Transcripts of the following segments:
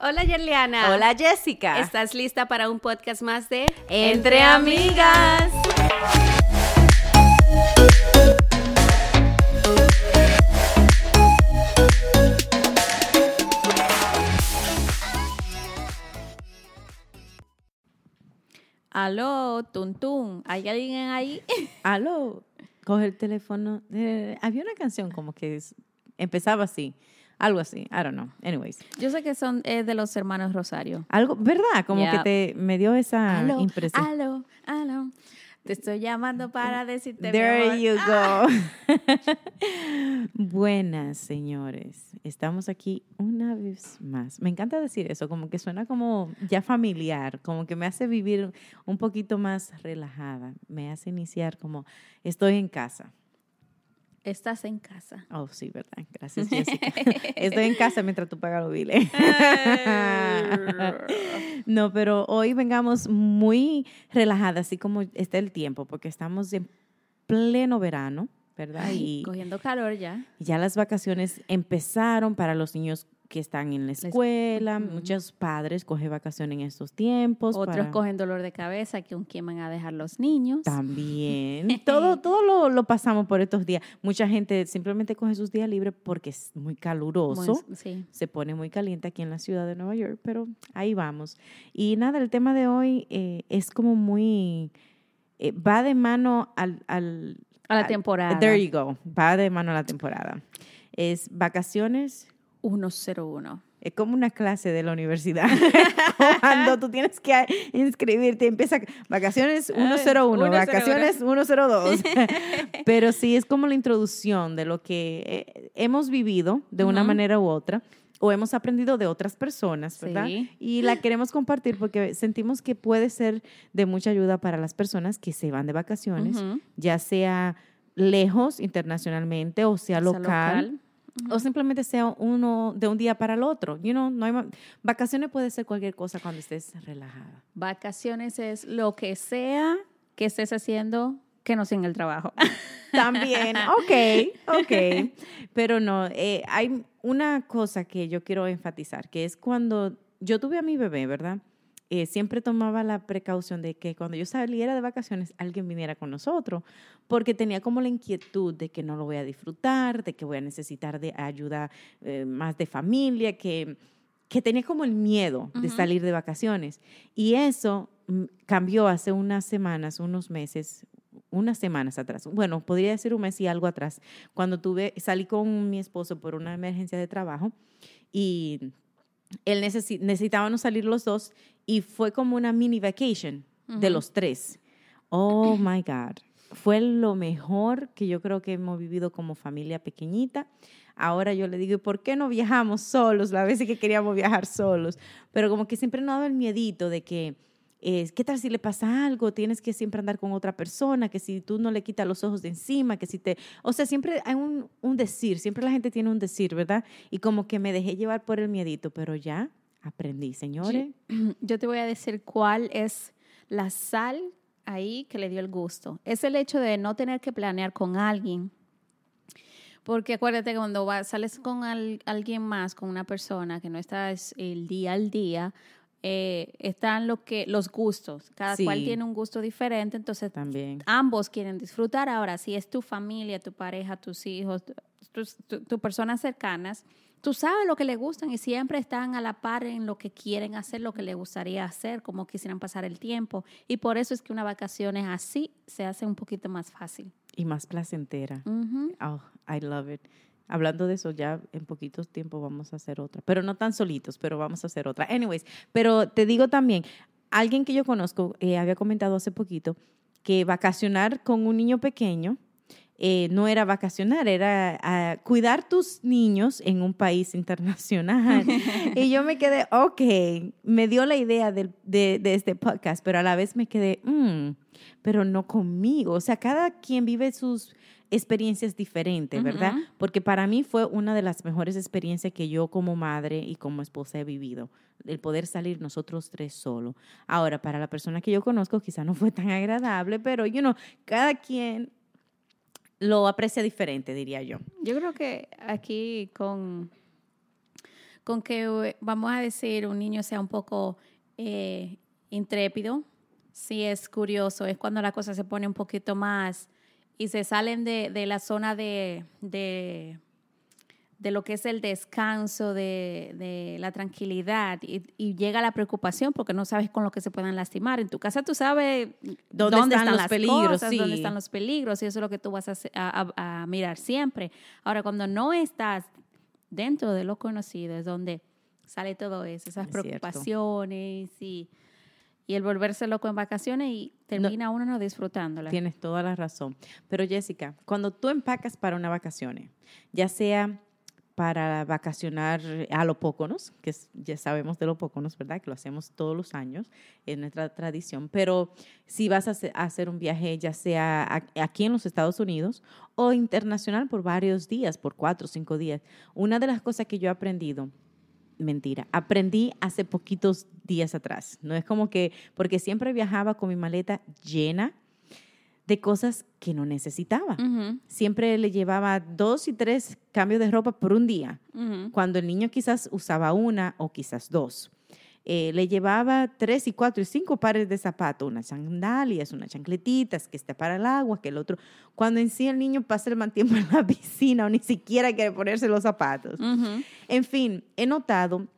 Hola Yerliana. Hola Jessica. ¿Estás lista para un podcast más de Entre Amigas? Aló, Tuntún, ¿hay alguien ahí? Aló, coge el teléfono. Eh, había una canción como que es- empezaba así, algo así, I don't know. Anyways, Yo sé que son eh, de los hermanos Rosario. algo, ¿verdad? Como Yeah. que te me dio esa aló, impresión. aló, aló. Te estoy llamando para decirte mi There amor. you go. Buenas, señores. Estamos aquí una vez más. Me encanta decir eso, como que suena como ya familiar, como que me hace vivir un poquito más relajada. Me hace iniciar como estoy en casa. Estás en casa. Oh, sí, verdad. Gracias, Jessica. Estoy en casa mientras tú pagas los biles. no, pero hoy vengamos muy relajadas, así como está el tiempo, porque estamos en pleno verano, ¿verdad? Ay, Y cogiendo calor ya. ya las vacaciones empezaron para los niños que están en la es- escuela. Muchos padres cogen vacaciones en estos tiempos. Otros para- cogen dolor de cabeza, que quién van a dejar los niños. También. Todo, todo lo, lo pasamos por estos días. Mucha gente simplemente coge sus días libres porque es muy caluroso. Muy- sí. Se pone muy caliente aquí en la ciudad de Nueva York, pero ahí vamos. Y nada, el tema de hoy eh, es como muy... eh, va de mano al... al A la temporada. There you go. Va de mano a la temporada. Es vacaciones 101. es como una clase de la universidad. Cuando tú tienes que inscribirte, empieza vacaciones 101, 101. vacaciones 102. Pero sí es como la introducción de lo que eh, hemos vivido de una Ujú. manera u otra o hemos aprendido de otras personas, ¿verdad? Sí. Y la queremos compartir porque sentimos que puede ser de mucha ayuda para las personas que se van de vacaciones, Ujú. ya sea lejos internacionalmente o sea Sea local o simplemente sea uno de un día para el otro. You know, no hay vacaciones puede ser cualquier cosa cuando estés relajada. Vacaciones es lo que sea que estés haciendo que no sea en el trabajo. También, ok, ok. Pero no, eh, hay una cosa que yo quiero enfatizar, que es cuando yo tuve a mi bebé, ¿verdad? Eh, siempre tomaba la precaución de que cuando yo saliera de vacaciones alguien viniera con nosotros, porque tenía como la inquietud de que no lo voy a disfrutar, de que voy a necesitar de ayuda eh, más de familia, que, que tenía como el miedo de salir de vacaciones. Y eso mm, cambió hace unas semanas, unos meses, unas semanas atrás. Bueno, podría decir un mes y algo atrás, cuando tuve, salí con mi esposo por una emergencia de trabajo y él necesi- necesitábamos salir los dos y fue como una mini vacation de los tres. Oh my God. Fue lo mejor que yo creo que hemos vivido como familia pequeñita. Ahora yo le digo, ¿y por qué no viajamos solos? La veces que queríamos viajar solos. Pero como que siempre nos daba el miedito de que, eh, ¿qué tal si le pasa algo? Tienes que siempre andar con otra persona, que si tú no le quitas los ojos de encima, que si te... O sea, siempre hay un, un decir, siempre la gente tiene un decir, ¿verdad? Y como que me dejé llevar por el miedito, pero ya aprendí, señores. Yo te voy a decir cuál es la sal ahí que le dio el gusto. Es el hecho de no tener que planear con alguien. Porque acuérdate que cuando vas, sales con al- alguien más, con una persona que no estás el día al día, eh, están lo que, los gustos. Cada cual Sí. tiene un gusto diferente, entonces También. ambos quieren disfrutar. Ahora, si es tu familia, tu pareja, tus hijos, tus, tu- tus personas cercanas, tú sabes lo que les gustan y siempre están a la par en lo que quieren hacer, lo que les gustaría hacer, cómo quisieran pasar el tiempo. Y por eso es que una vacación es así, se hace un poquito más fácil. Y más placentera. Ujú. Oh, I love it. Hablando de eso, ya en poquitos tiempos vamos a hacer otra. Pero no tan solitos, pero vamos a hacer otra. Anyways, pero te digo también, alguien que yo conozco eh, había comentado hace poquito que vacacionar con un niño pequeño eh, no era vacacionar, era ah, cuidar tus niños en un país internacional. y yo me quedé, ok, me dio la idea de, de este podcast, pero a la vez me quedé, "Mm, pero no conmigo. O sea, cada quien vive sus experiencias diferentes, ¿verdad? Porque para mí fue una de las mejores experiencias que yo como madre y como esposa he vivido, el poder salir nosotros tres solos. Ahora, para la persona que yo conozco quizá no fue tan agradable, pero, you know, cada quien lo aprecia diferente, diría yo. Yo creo que aquí con, con que, eh, vamos a decir, un niño sea un poco eh, intrépido, si es curioso, es cuando la cosa se pone un poquito más y se salen de, de la zona de, de, de, lo que es el descanso, de, de la tranquilidad y, y, llega la preocupación porque no sabes con lo que se puedan lastimar. En tu casa tú sabes dónde, dónde están, están, los peligros, cosas, sí. dónde están los peligros y eso es lo que tú vas a, a, a mirar siempre. Ahora, cuando no estás dentro de lo conocido es donde sale todo eso, esas Es preocupaciones y, y, el volverse loco en vacaciones y termina no, uno no disfrutándola. Tienes toda la razón. Pero Jessica, cuando tú empacas para una vacaciones, ya sea para vacacionar a los póconos, que ya sabemos de los póconos, ¿verdad? Que lo hacemos todos los años, es nuestra tradición. Pero si vas a hacer un viaje, ya sea aquí en los Estados Unidos o internacional por varios días, por cuatro o cinco días, una de las cosas que yo he aprendido, mentira, aprendí hace poquitos días atrás. No es como que, porque siempre viajaba con mi maleta llena de cosas que no necesitaba. Uh -huh. Siempre le llevaba dos y tres cambios de ropa por un día, uh -huh. cuando el niño quizás usaba una o quizás dos. Eh, le llevaba tres y cuatro y cinco pares de zapatos, unas sandalias, unas chancletitas, que esté para el agua, que el otro. Cuando en sí el niño pasa el tiempo en la piscina o ni siquiera quiere ponerse los zapatos. Uh -huh. En fin, he notado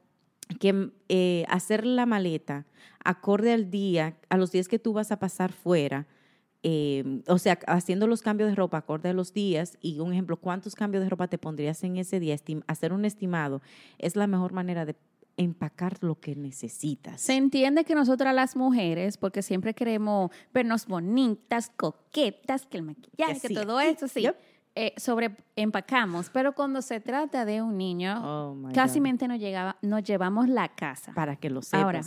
que eh, hacer la maleta acorde al día, a los días que tú vas a pasar fuera, eh, o sea, haciendo los cambios de ropa acorde a los días y un ejemplo, ¿cuántos cambios de ropa te pondrías en ese día? Estim hacer un estimado es la mejor manera de empacar lo que necesitas. Se entiende que nosotras las mujeres, porque siempre queremos vernos bonitas, coquetas, que el maquillaje, que, que todo eso, sí. Yep. Eh, sobre empacamos, pero cuando se trata de un niño, oh casi mente nos, llegaba, nos llevamos la casa. Para que lo sepas. Ahora,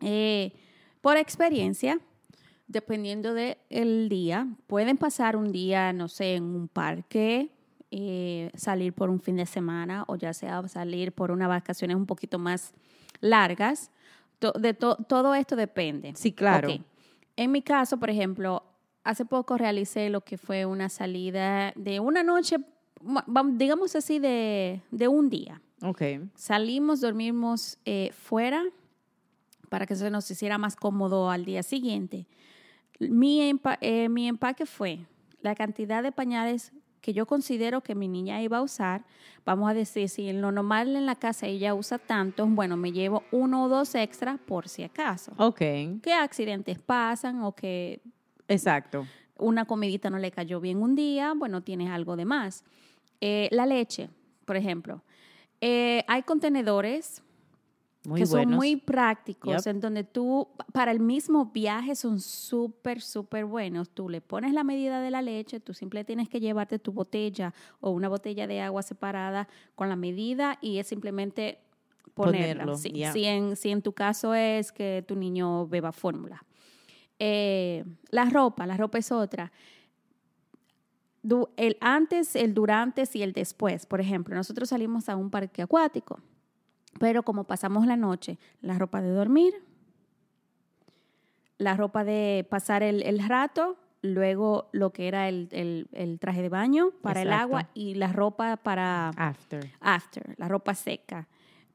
eh, por experiencia, dependiendo del de día, pueden pasar un día, no sé, en un parque, eh, salir por un fin de semana o ya sea salir por unas vacaciones un poquito más largas. To, de to, todo esto depende. Sí, claro. Okay. En mi caso, por ejemplo, hace poco realicé lo que fue una salida de una noche, digamos así, de, de un día. Ok. Salimos, dormimos eh, fuera para que se nos hiciera más cómodo al día siguiente. Mi, empa eh, mi empaque fue la cantidad de pañales que yo considero que mi niña iba a usar. Vamos a decir, si en lo normal en la casa ella usa tantos, bueno, me llevo uno o dos extra por si acaso. Ok. ¿Qué accidentes pasan o que... Exacto. Una comidita no le cayó bien un día, bueno, tienes algo de más. Eh, la leche, por ejemplo. Eh, hay contenedores muy que buenos. son muy prácticos, Yep. en donde tú, para el mismo viaje, son súper, súper buenos. Tú le pones la medida de la leche, tú siempre tienes que llevarte tu botella o una botella de agua separada con la medida y es simplemente ponerla. Ponerlo, si, ya. si en, si en tu caso es que tu niño beba fórmula. Eh, la ropa, la ropa es otra. Du- el antes, el durante y el después. Por ejemplo, nosotros salimos a un parque acuático, pero como pasamos la noche, la ropa de dormir, la ropa de pasar el, el rato, luego lo que era el, el- el traje de baño para el agua y la ropa para After. after, la ropa seca.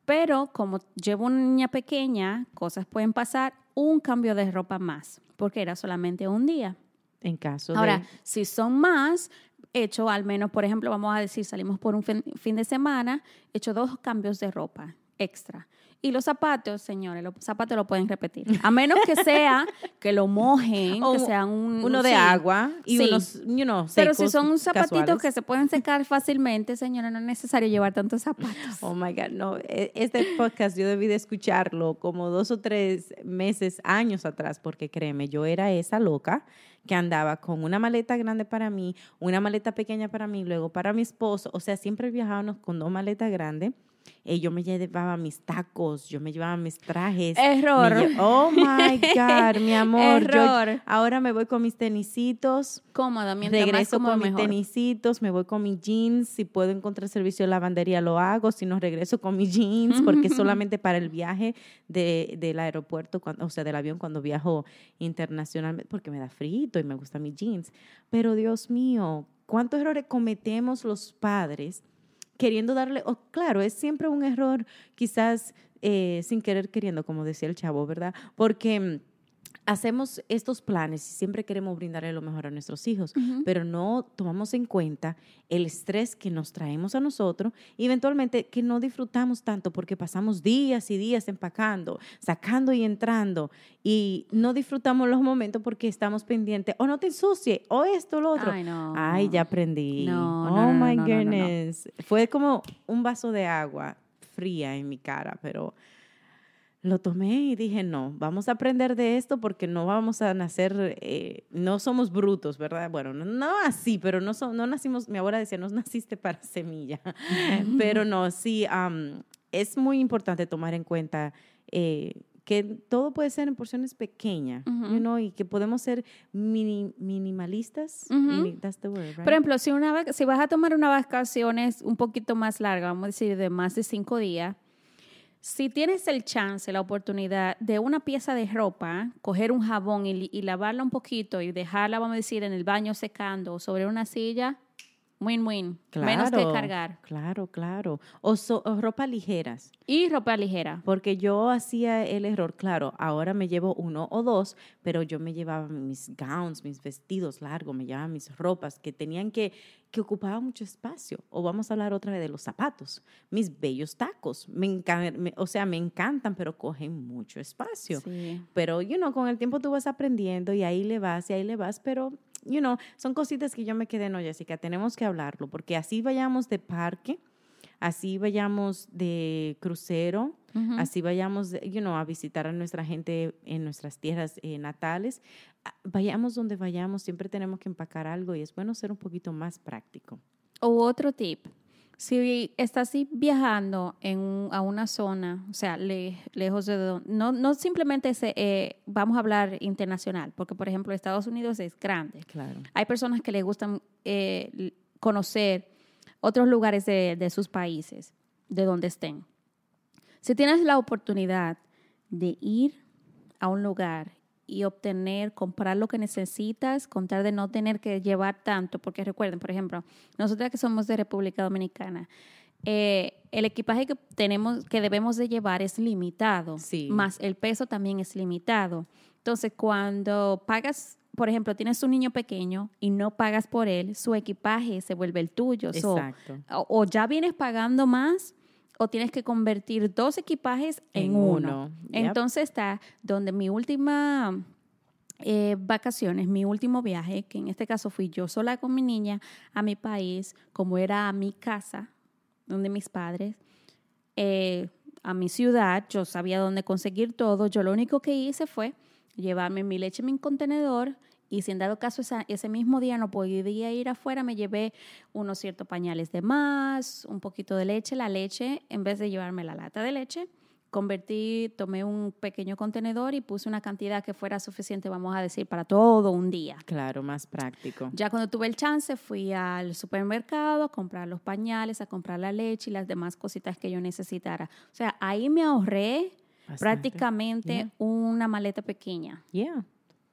Pero como llevo una niña pequeña, cosas pueden pasar, un cambio de ropa más, porque era solamente un día. En caso Ahora, de. si son más, he hecho al menos, por ejemplo, vamos a decir, salimos por un fin, fin de semana, he hecho dos cambios de ropa extra. Y los zapatos, señores, los zapatos lo pueden repetir. A menos que sea que lo mojen, O que sean un... Uno de sí. agua y Sí. unos, you know, Pero si son un zapatito casuales. que se pueden secar fácilmente, señora, no es necesario llevar tantos zapatos. Oh my God, no. e- Este podcast yo debí de escucharlo como dos o tres meses, años atrás, porque créeme, yo era esa loca que andaba con una maleta grande para mí, una maleta pequeña para mí, luego para mi esposo. O sea, siempre viajábamos con dos maletas grandes. Y yo me llevaba mis tacos, yo me llevaba mis trajes. Error. me oh my God, mi amor. yo Error. ahora me voy con mis tenisitos. Cómodo, mientras más Regreso cómodo, con mis mejor. tenisitos, me voy con mis jeans, si puedo encontrar servicio de lavandería lo hago, si no regreso con mis jeans, porque solamente para el viaje de, del aeropuerto, cuando, o sea, del avión cuando viajo internacionalmente, porque me da frío y me gustan mis jeans. Pero Dios mío, ¿cuántos errores cometemos los padres? Queriendo darle, oh, claro, es siempre un error, quizás eh, sin querer queriendo, como decía el chavo, ¿verdad? Porque mm, hacemos estos planes y siempre queremos brindarle lo mejor a nuestros hijos, pero no tomamos en cuenta el estrés que nos traemos a nosotros y eventualmente que no disfrutamos tanto porque pasamos días y días empacando, sacando y entrando y no disfrutamos los momentos porque estamos pendientes o no te ensucie o esto o lo otro. Ay, no. Ay, ya aprendí. No, no, oh no, my no, no. goodness. Fue como un vaso de agua fría en mi cara, pero lo tomé y dije, no, vamos a aprender de esto porque no vamos a nacer, eh, no somos brutos, ¿verdad? Bueno, no, no así, pero no, so- no nacimos, mi abuela decía, no naciste para semilla, pero no, sí, am, es muy importante tomar en cuenta eh, que todo puede ser en porciones pequeñas, Ujú. you know, y que podemos ser mini- minimalistas. Ujú. Mini- that's the word, right? Por ejemplo, si, una, si vas a tomar una vacaciones un poquito más larga, vamos a decir de más de cinco días, si tienes el chance, la oportunidad de una pieza de ropa, coger un jabón y, lavarla un poquito y dejarla, vamos a decir, en el baño secando o sobre una silla, win-win. Menos que Claro, cargar. Claro, claro. O, so- o ropa ligeras. Y ropa ligera. Porque yo hacía el error, claro, ahora me llevo uno o dos, pero yo me llevaba mis gowns, mis vestidos largos, me llevaba mis ropas que tenían que, que ocupaban mucho espacio. O vamos a hablar otra vez de los zapatos, mis bellos tacos. Me encan- me- o sea, me encantan, pero cogen mucho espacio. Sí. Pero, you know, con el tiempo tú vas aprendiendo y ahí le vas y ahí le vas, pero, you know, son cositas que yo me quedé, no, Jessica, tenemos que hablarlo, porque así vayamos de parque, así vayamos de crucero, así vayamos, you know, a visitar a nuestra gente en nuestras tierras eh, natales, ah, vayamos donde vayamos, siempre tenemos que empacar algo y es bueno ser un poquito más práctico. O otro tip, si estás así viajando en un- a una zona, o sea, le- lejos de donde, no, no simplemente se, eh, vamos a hablar internacional, porque por ejemplo Estados Unidos es grande. Claro. Hay personas que les gustan eh, conocer otros lugares de, de sus países, de donde estén. Si tienes la oportunidad de ir a un lugar y obtener, comprar lo que necesitas, contar de no tener que llevar tanto, porque recuerden, por ejemplo, nosotras que somos de República Dominicana, eh, el equipaje que tenemos, que debemos de llevar es limitado, Sí. más el peso también es limitado. Entonces, cuando pagas, por ejemplo, tienes un niño pequeño y no pagas por él, su equipaje se vuelve el tuyo. So, Exacto. o, o ya vienes pagando más o tienes que convertir dos equipajes en, En uno. uno, yep. Entonces está donde mi última eh, vacaciones, mi último viaje, que en este caso fui yo sola con mi niña a mi país, como era a mi casa, donde mis padres, eh, a mi ciudad, yo sabía dónde conseguir todo, yo lo único que hice fue llevarme mi leche en mi contenedor y si en dado caso esa- ese mismo día no podía ir afuera, me llevé unos ciertos pañales de más, un poquito de leche, la leche, en vez de llevarme la lata de leche, convertí, tomé un pequeño contenedor y puse una cantidad que fuera suficiente, vamos a decir, para todo un día. Claro, más práctico. Ya cuando tuve el chance, fui al supermercado a comprar los pañales, a comprar la leche y las demás cositas que yo necesitara. O sea, ahí me ahorré Bastante. prácticamente Yeah. una maleta pequeña Yeah.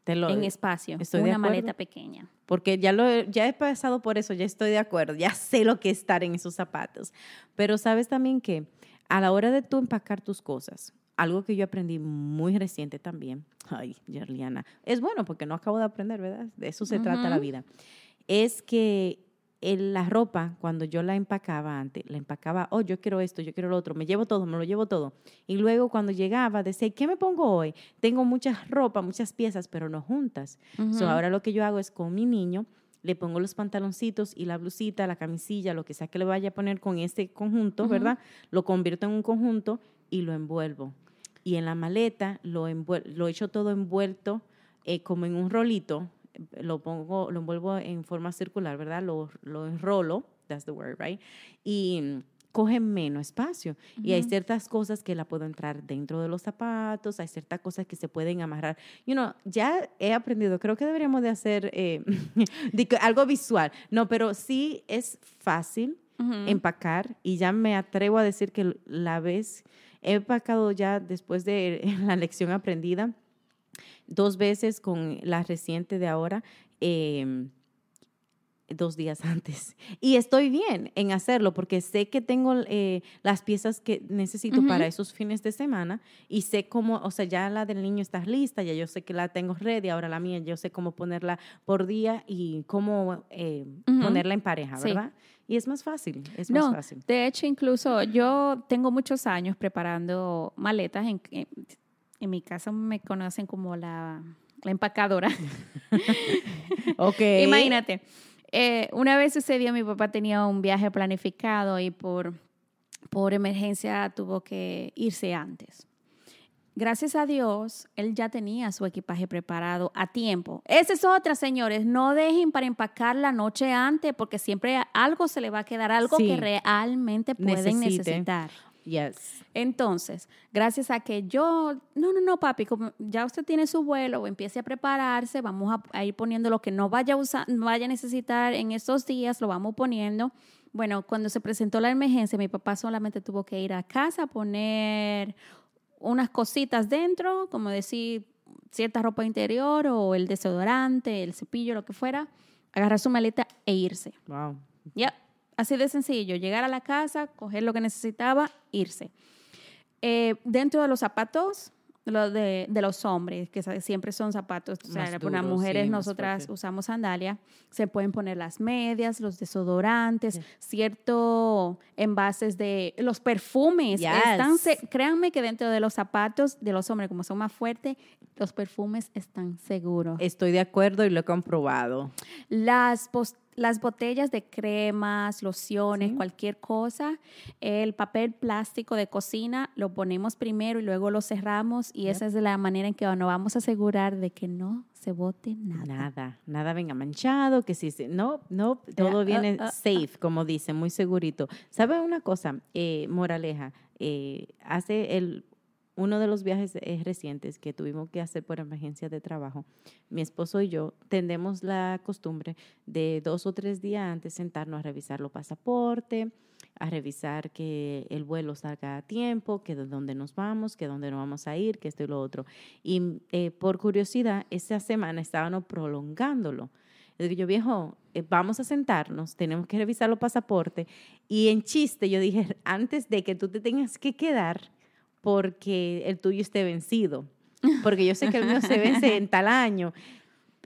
Te lo, en espacio. estoy una maleta pequeña. Porque ya, lo, he- ya he pasado por eso, ya estoy de acuerdo, ya sé lo que es estar en esos zapatos. Pero sabes también que a la hora de tú empacar tus cosas, algo que yo aprendí muy reciente también, ay, Yerliana, es bueno porque no acabo de aprender, ¿verdad? De eso se trata la vida. Es que el- la ropa, cuando yo la empacaba antes, la empacaba, oh, yo quiero esto, yo quiero lo otro, me llevo todo, me lo llevo todo. Y luego cuando llegaba, decía, ¿qué me pongo hoy? Tengo muchas ropa, muchas piezas, pero no juntas. So, Ujú. ahora lo que yo hago es con mi niño, le pongo los pantaloncitos y la blusita, la camisilla, lo que sea que le vaya a poner con este conjunto. ¿verdad? Lo convierto en un conjunto y lo envuelvo. Y en la maleta lo, lo echo todo envuelto eh, como en un rolito, lo pongo, lo envuelvo en forma circular, ¿verdad? Lo, lo enrolo, that's the word, right? Y coge menos espacio. Y hay ciertas cosas que la puedo entrar dentro de los zapatos, hay ciertas cosas que se pueden amarrar. You know, ya he aprendido, creo que deberíamos de hacer eh, algo visual. No, pero sí es fácil empacar y ya me atrevo a decir que la vez he empacado ya después de la lección aprendida dos veces con la reciente de ahora. eh, dos días antes. Y estoy bien en hacerlo porque sé que tengo eh, las piezas que necesito para esos fines de semana y sé cómo, o sea, ya la del niño está lista, ya yo sé que la tengo ready, ahora la mía, yo sé cómo ponerla por día y cómo eh, ponerla en pareja, ¿verdad? Y es más fácil, es más fácil. De hecho, incluso yo tengo muchos años preparando maletas. En, en, mi casa me conocen como la, la empacadora. ok. Imagínate eh, una vez sucedió, mi papá tenía un viaje planificado y por, por emergencia tuvo que irse antes. Gracias a Dios, él ya tenía su equipaje preparado a tiempo. Esa es otra, señores. No dejen para empacar la noche antes porque siempre algo se le va a quedar, algo que realmente pueden necesitar. Yes. Entonces, gracias a que yo, no, no, no, papi, como ya usted tiene su vuelo, empiece a prepararse, vamos a, ir poniendo lo que no vaya a, usar, vaya a necesitar en estos días, lo vamos poniendo. Bueno, cuando se presentó la emergencia, mi papá solamente tuvo que ir a casa a poner unas cositas dentro, como decir, cierta ropa interior o el desodorante, el cepillo, lo que fuera, agarrar su maleta e irse. Wow. Ya, Así de sencillo, llegar a la casa, coger lo que necesitaba, irse. Eh, dentro de los zapatos, lo de, de, los hombres, que siempre son zapatos, o sea, para mujeres nosotras usamos sandalia, se pueden poner las medias, los desodorantes, ciertos envases de los perfumes. Están, créanme que dentro de los zapatos de los hombres, como son más fuertes, los perfumes están seguros. Estoy de acuerdo y lo he comprobado. Las las botellas de cremas, lociones, cualquier cosa, el papel plástico de cocina lo ponemos primero y luego lo cerramos y esa es la manera en que nos vamos a asegurar de que no se bote nada. Nada, nada venga manchado, que sí, no, no, todo viene uh, uh, uh. safe, como dicen, muy segurito. ¿Sabe una cosa, eh, moraleja? Eh, hace el uno de los viajes eh, recientes que tuvimos que hacer por emergencia de trabajo, mi esposo y yo tendemos la costumbre de dos o tres días antes sentarnos a revisar los pasaportes, a revisar que el vuelo salga a tiempo, que de dónde nos vamos, que dónde nos vamos a ir, que esto y lo otro. Y eh, por curiosidad, esa semana estábamos prolongándolo. Yo digo, viejo, eh, vamos a sentarnos, tenemos que revisar los pasaportes. Y en chiste, yo dije, antes de que tú te tengas que quedar, porque el tuyo esté vencido. Porque yo sé que el mío se vence en tal año.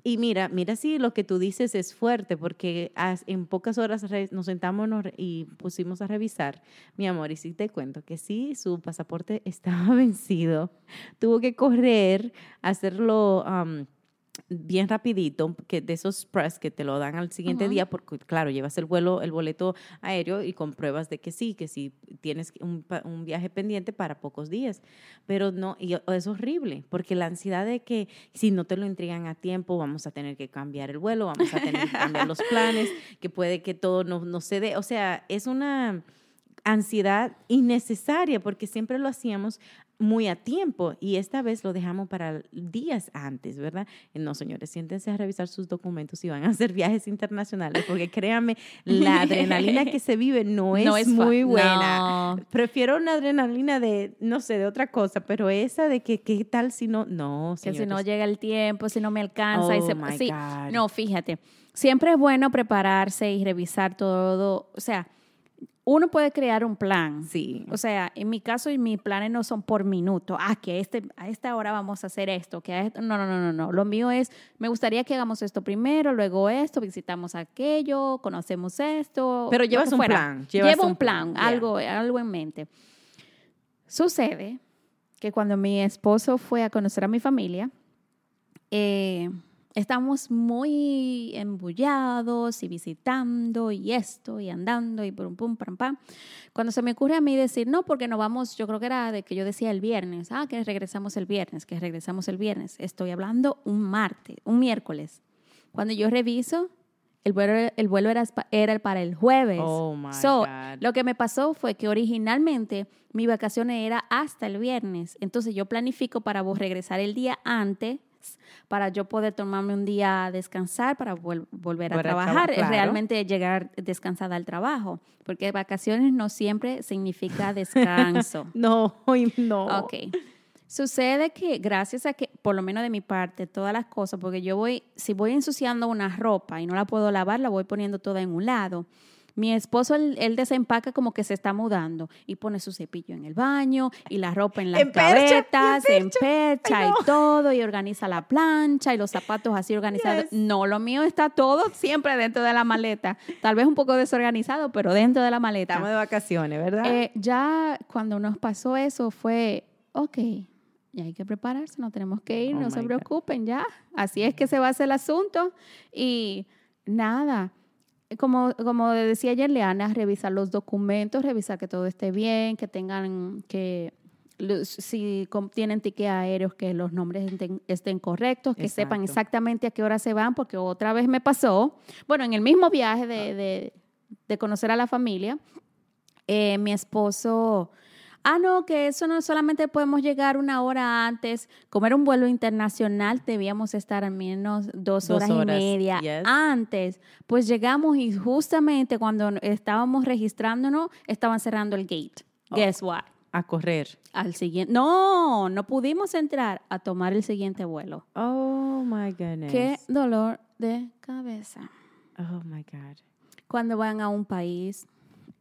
Y mira, mira si lo que tú dices es fuerte, porque en pocas horas nos sentamos y pusimos a revisar, mi amor, y sí te cuento que sí, su pasaporte estaba vencido. Tuvo que correr, hacerlo bien rapidito, que de esos press que te lo dan al siguiente día, porque claro, llevas el vuelo, el boleto aéreo y compruebas de que sí, que sí tienes un, un, viaje pendiente para pocos días. Pero no, y es horrible, porque la ansiedad de que si no te lo entregan a tiempo, vamos a tener que cambiar el vuelo, vamos a tener que cambiar los planes, que puede que todo no, no se dé. O sea, es una ansiedad innecesaria porque siempre lo hacíamos muy a tiempo y esta vez lo dejamos para días antes, ¿verdad? No, señores, siéntense a revisar sus documentos y van a hacer viajes internacionales porque créanme, la adrenalina que se vive no es, muy buena. Prefiero una adrenalina de, no sé, de otra cosa, pero esa de que qué tal si no, no, señores. Que si no llega el tiempo, si no me alcanza. y oh se, sí, no, fíjate, siempre es bueno prepararse y revisar todo, o sea, uno puede crear un plan. Sí. O sea, en mi caso, mis planes no son por minuto. Ah, que este, a esta hora vamos a hacer esto, que a esto. No, no, no, no, no. Lo mío es, me gustaría que hagamos esto primero, luego esto, visitamos aquello, conocemos esto. Pero llevas un plan. Llevo un plan, algo, algo en mente. Sucede que cuando mi esposo fue a conocer a mi familia, eh, estamos muy embullados y visitando y esto y andando y pum, pum, pam, pam. Cuando se me ocurre a mí decir, no, porque no vamos, yo creo que era de que yo decía el viernes, ah, que regresamos el viernes, que regresamos el viernes. Estoy hablando un martes, un miércoles. Cuando yo reviso, el vuelo, el vuelo era, era para el jueves. Oh, my God. Lo que me pasó fue que originalmente mi vacación era hasta el viernes. Entonces yo planifico para vos regresar el día antes para yo poder tomarme un día a descansar para volver a trabajar, realmente llegar descansada al trabajo, porque vacaciones no siempre significa descanso. no, no. Ok. Sucede que gracias a que, por lo menos de mi parte, todas las cosas, porque yo voy, si voy ensuciando una ropa y no la puedo lavar, la voy poniendo toda en un lado. Mi esposo, él, él desempaca como que se está mudando y pone su cepillo en el baño y la ropa en las gavetas, empercha Ay, y todo y organiza la plancha y los zapatos así organizados. Yes. No, lo mío está todo siempre dentro de la maleta. Tal vez un poco desorganizado, pero dentro de la maleta. Estamos de vacaciones, ¿verdad? Eh, ya cuando nos pasó eso fue, ok, ya hay que prepararse, no tenemos que ir, Oh no se God. preocupen, ya. Así es que se va a hacer el asunto. Y nada, como, como decía ayer Leana, revisar los documentos, revisar que todo esté bien, que tengan, que si tienen tickets aéreos, que los nombres estén, estén correctos, que sepan exactamente a qué hora se van, porque otra vez me pasó, bueno, en el mismo viaje de, de- de conocer a la familia, eh, mi esposo, ah, no, que eso no solamente podemos llegar una hora antes, como era un vuelo internacional, debíamos estar al menos dos, Dos horas, horas, y media yes. antes. Pues llegamos y justamente cuando estábamos registrándonos, estaban cerrando el gate. Oh. Guess what? a correr. Al siguiente, no, no pudimos entrar a tomar el siguiente vuelo. Oh my goodness. Qué dolor de cabeza. Oh my God. cuando van a un país,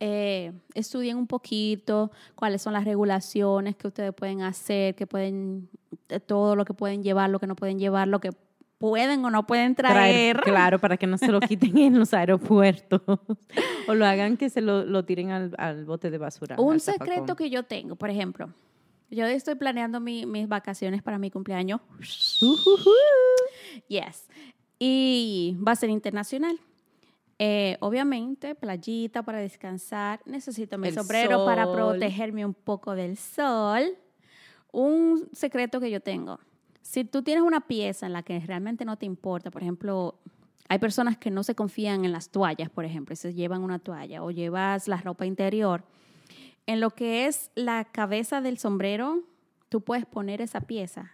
eh, estudien un poquito cuáles son las regulaciones que ustedes pueden hacer, que pueden, de todo lo que pueden llevar, lo que no pueden llevar, lo que pueden o no pueden traer. claro, para que no se lo quiten en los aeropuertos. o lo hagan que se lo, lo tiren al, al bote de basura. Un secreto que yo tengo, por ejemplo, yo estoy planeando mi- mis vacaciones para mi cumpleaños. Yes. Y va a ser internacional. Eh, obviamente, playita para descansar. Necesito mi El sombrero para protegerme un poco del sol. Un secreto que yo tengo. Si tú tienes una pieza en la que realmente no te importa, por ejemplo, hay personas que no se confían en las toallas, por ejemplo, y se llevan una toalla o llevas la ropa interior. En lo que es la cabeza del sombrero, tú puedes poner esa pieza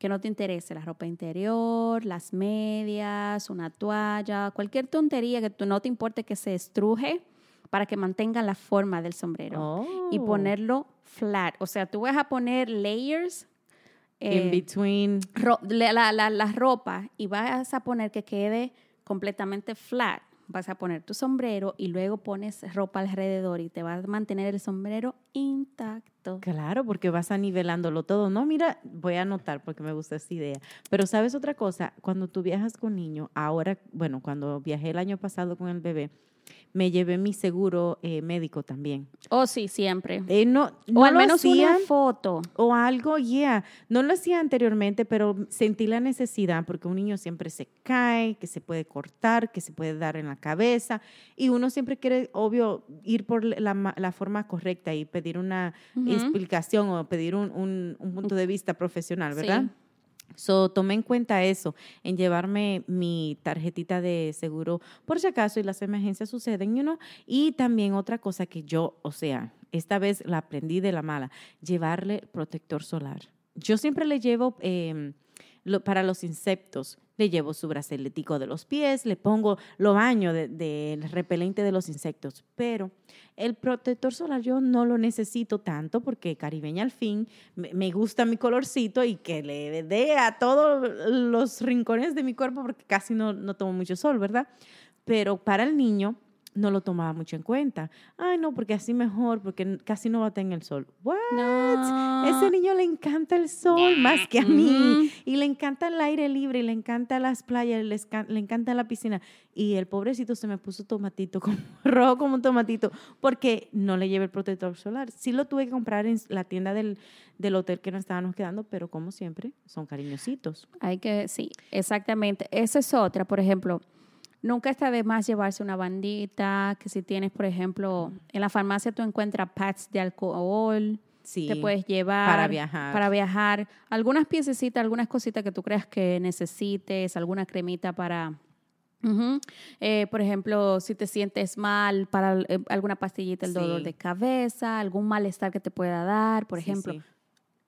que no te interese, la ropa interior, las medias, una toalla, cualquier tontería que tú no te importe que se estruje para que mantenga la forma del sombrero y Oh. ponerlo flat. O sea, tú vas a poner layers eh, In between. ro- la, la- la- la ropa y vas a poner que quede completamente flat. Vas a poner tu sombrero y luego pones ropa alrededor y te va a mantener el sombrero intacto. Claro, porque vas a nivelándolo todo. No, mira, voy a anotar porque me gusta esa idea. Pero sabes otra cosa, cuando tú viajas con niño, ahora, bueno, cuando viajé el año pasado con el bebé, me llevé mi seguro eh, médico también. Oh, sí, siempre. Eh, no, no o al menos una hacían, foto. o algo, yeah. No lo hacía anteriormente, pero sentí la necesidad porque un niño siempre se cae, que se puede cortar, que se puede dar en la cabeza y uno siempre quiere, obvio, ir por la, la forma correcta y pedir una explicación o pedir un, un- un punto de vista profesional, Sí. So, tomé en cuenta eso, en llevarme mi tarjetita de seguro por si acaso y las emergencias suceden, you? Y también otra cosa que yo, o sea, esta vez la aprendí de la mala, llevarle protector solar. Yo siempre le llevo lo- para los insectos, le llevo su braceletico de los pies, le pongo, lo baño del de, del repelente de los insectos, pero el protector solar yo no lo necesito tanto porque caribeña al fin me, me gusta mi colorcito y que le dé a todos los rincones de mi cuerpo porque casi no, no tomo mucho sol, ¿verdad? Pero para el niño no lo tomaba mucho en cuenta. Ay, no, porque así mejor, porque casi no bate en el sol. ¿What? No. Ese niño le encanta el sol más que a mí. Y le encanta el aire libre, y le encanta las playas, le, le encanta la piscina. Y el pobrecito se me puso tomatito, como, rojo como un tomatito, porque no le llevé el protector solar. Sí lo tuve que comprar en la tienda del, del hotel que nos estábamos quedando, pero como siempre, son cariñositos. Hay que, sí, exactamente. Esa es otra, por ejemplo. Nunca está de más llevarse una bandita, que si tienes, por ejemplo, en la farmacia tú encuentras pads de alcohol, Sí. te puedes llevar para viajar. para viajar, algunas piececitas, algunas cositas que tú creas que necesites, alguna cremita para. Eh, por ejemplo, si te sientes mal, para eh, alguna pastillita, el dolor Sí. de cabeza, algún malestar que te pueda dar, por Sí, ejemplo, sí.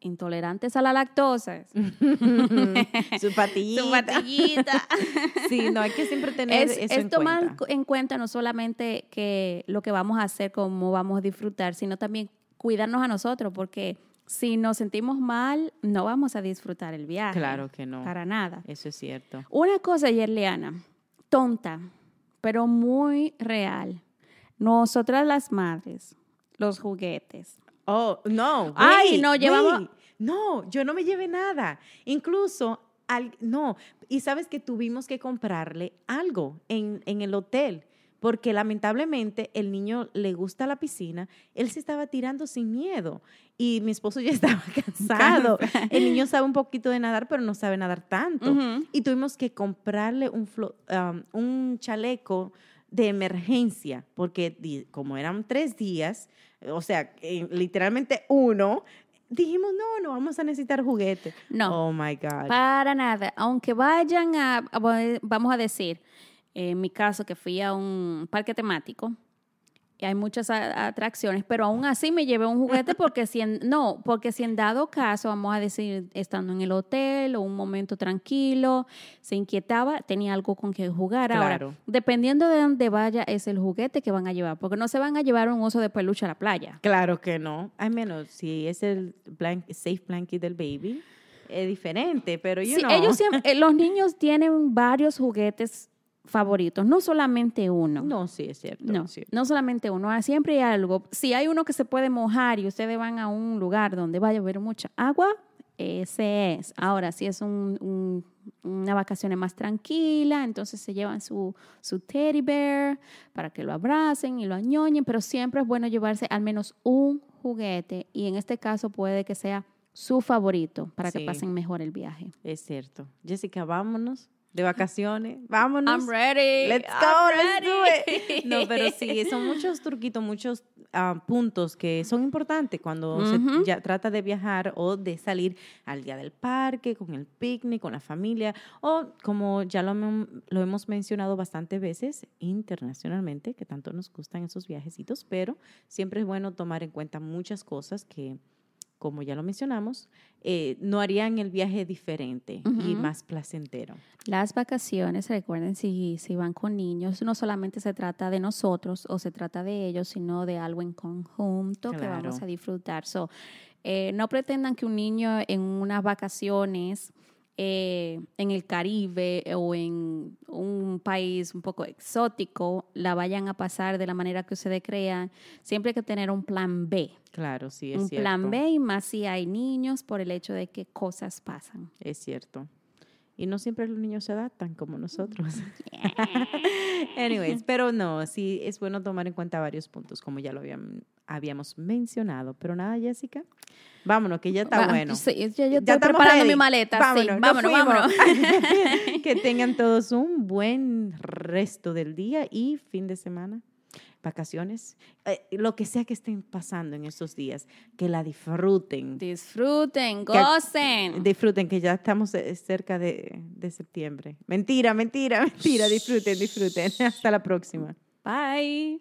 Intolerantes a la lactosa. Su patillita. Su patillita. Sí, no, hay que siempre tener es, eso es en tomar cuenta. en cuenta no solamente que lo que vamos a hacer, cómo vamos a disfrutar, sino también cuidarnos a nosotros, porque Si nos sentimos mal, no vamos a disfrutar el viaje. Claro que no. Para nada. Eso es cierto. Una cosa, Yerleana, tonta, pero muy real. Nosotras las madres, los juguetes. Oh, no. Ay, wait, no, llevamos- wait. No, yo no me llevé nada. Incluso, al, no. Y sabes que tuvimos que comprarle algo en, en el hotel. Porque lamentablemente el niño le gusta la piscina, él se estaba tirando sin miedo y mi esposo ya estaba cansado. El niño sabe un poquito de nadar, pero no sabe nadar tanto. Ujú. Y tuvimos que comprarle un, um, un chaleco de emergencia, porque como eran tres días, o sea, eh, literalmente uno, dijimos, no, no vamos a necesitar juguetes. No. Oh, my God. Para nada. Aunque vayan a, a- vamos a decir, en mi caso que fui a un parque temático, y hay muchas atracciones, pero aún así me llevé un juguete porque si en, no, porque si en dado caso, vamos a decir, estando en el hotel o un momento tranquilo, se inquietaba, tenía algo con que jugar. Claro. Ahora, dependiendo de dónde vaya, es el juguete que van a llevar, porque no se van a llevar un oso de peluche a la playa. Claro que no. Al menos si es el blank- safe blanket del baby, es diferente, pero you Sí, know. ellos siempre- eh, los niños tienen varios juguetes favoritos, no solamente uno. No, sí, es cierto. No, sí. no solamente uno, ah, siempre hay algo. Si hay uno que se puede mojar y ustedes van a un lugar donde vaya a haber mucha agua, ese es. Ahora, si es un, un- una vacaciones más tranquila, entonces se llevan su, su teddy bear para que lo abracen y lo añoñen, pero siempre es bueno llevarse al menos un juguete y en este caso puede que sea su favorito para Sí. que pasen mejor el viaje. Es cierto. Jessica, vámonos de vacaciones. Vámonos. I'm ready. Let's go, I'm let's do it. No, pero sí, son muchos truquitos, muchos ah, puntos que son importantes cuando se ya trata de viajar o de salir al día del parque, con el picnic, con la familia, o como ya lo, lo hemos mencionado bastantes veces internacionalmente, que tanto nos gustan esos viajecitos, pero siempre es bueno tomar en cuenta muchas cosas que, como ya lo mencionamos, eh, no harían el viaje diferente y más placentero. Las vacaciones, recuerden, si, si van con niños, no solamente se trata de nosotros o se trata de ellos, sino de algo en conjunto que vamos a disfrutar. So, eh, no pretendan que un niño en unas vacaciones eh, en el Caribe o en un país un poco exótico la vayan a pasar de la manera que ustedes crean. Siempre hay que tener un plan B. Claro, sí, es un cierto. plan B y más si hay niños por el hecho de que cosas pasan. Es cierto. Y no siempre los niños se adaptan como nosotros. Anyways, pero no, sí es bueno tomar en cuenta varios puntos, como ya lo habían- habíamos mencionado. Pero nada, Jessica, vámonos, que ya está Va- bueno. Sí, yo, yo Ya estoy preparando ready. mi maleta. Vámonos, sí. nos vámonos, vámonos. que tengan todos un buen resto del día y fin de semana, vacaciones, eh, lo que sea que estén pasando en estos días, que la disfruten. Disfruten, Que- gocen. Disfruten, que ya estamos eh, cerca de, de septiembre. Mentira, mentira, mentira. Disfruten, disfruten. Hasta la próxima. Bye.